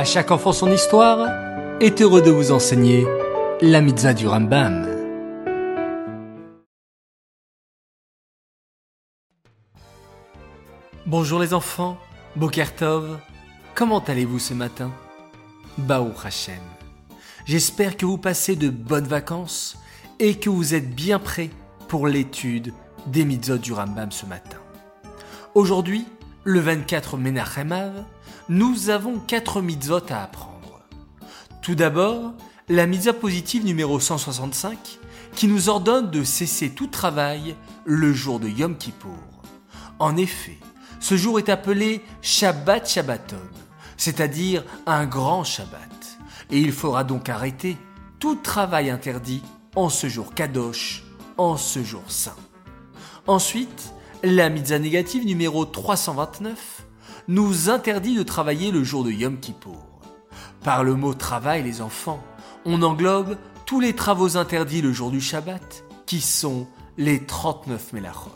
À chaque enfant son histoire est heureux de vous enseigner la mitzvah du Rambam. Bonjour les enfants, Bokertov, comment allez-vous ce matin? Baou Hashem. J'espère que vous passez de bonnes vacances et que vous êtes bien prêts pour l'étude des mitzvot du Rambam ce matin. Aujourd'hui, le 24 Menachem nous avons quatre mitzvot à apprendre. Tout d'abord, la mitzvah positive numéro 165 qui nous ordonne de cesser tout travail le jour de Yom Kippour. En effet, ce jour est appelé Shabbat Shabbaton, c'est-à-dire un grand Shabbat, et il faudra donc arrêter tout travail interdit en ce jour Kadosh, en ce jour saint. Ensuite, la mitzvah négative numéro 329 nous interdit de travailler le jour de Yom Kippour. Par le mot travail, les enfants, on englobe tous les travaux interdits le jour du Shabbat, qui sont les 39 Melachot.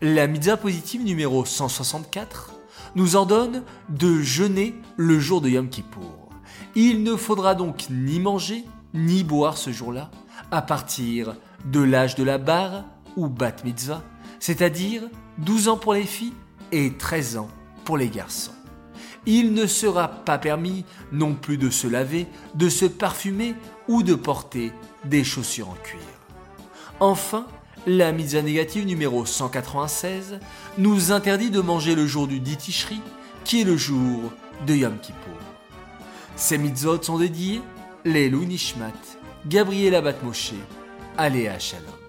La mitzvah positive numéro 164 nous ordonne de jeûner le jour de Yom Kippour. Il ne faudra donc ni manger ni boire ce jour-là à partir de l'âge de la barre ou bat mitzvah, c'est-à-dire 12 ans pour les filles et 13 ans pour les garçons. Il ne sera pas permis non plus de se laver, de se parfumer ou de porter des chaussures en cuir. Enfin, la mitzvah négative numéro 196 nous interdit de manger le jour du Ditishri, qui est le jour de Yom Kippour. Ces mitzvot sont dédiés les Nishmat, Gabriela Batmoshe, Aléa Shalom.